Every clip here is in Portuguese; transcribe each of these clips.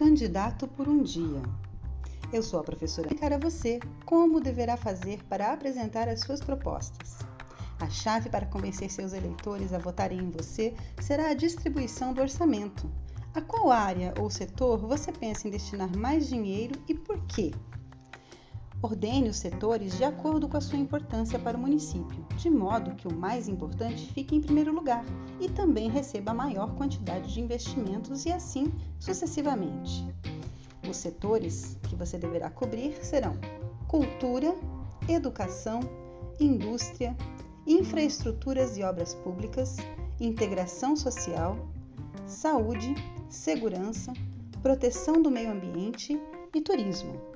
Candidato por um dia. Eu sou a professora Cara você como deverá fazer para apresentar as suas propostas. A chave para convencer seus eleitores a votarem em você será a distribuição do orçamento. A qual área ou setor você pensa em destinar mais dinheiro e por quê? Ordene os setores de acordo com a sua importância para o município, de modo que o mais importante fique em primeiro lugar e também receba a maior quantidade de investimentos e assim sucessivamente. Os setores que você deverá cobrir serão cultura, educação, indústria, infraestruturas e obras públicas, integração social, saúde, segurança, proteção do meio ambiente e turismo.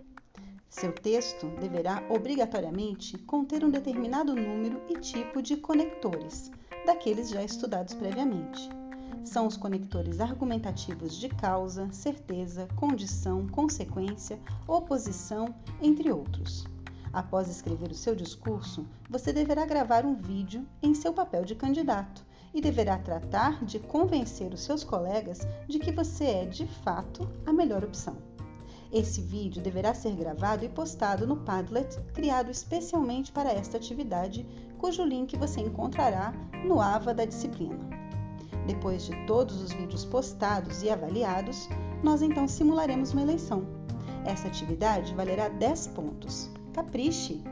Seu texto deverá obrigatoriamente conter um determinado número e tipo de conectores, daqueles já estudados previamente. São os conectores argumentativos de causa, certeza, condição, consequência, oposição, entre outros. Após escrever o seu discurso, você deverá gravar um vídeo em seu papel de candidato e deverá tratar de convencer os seus colegas de que você é, de fato, a melhor opção. Esse vídeo deverá ser gravado e postado no Padlet, criado especialmente para esta atividade, cujo link você encontrará no AVA da disciplina. Depois de todos os vídeos postados e avaliados, nós então simularemos uma eleição. Essa atividade valerá 10 pontos. Capriche!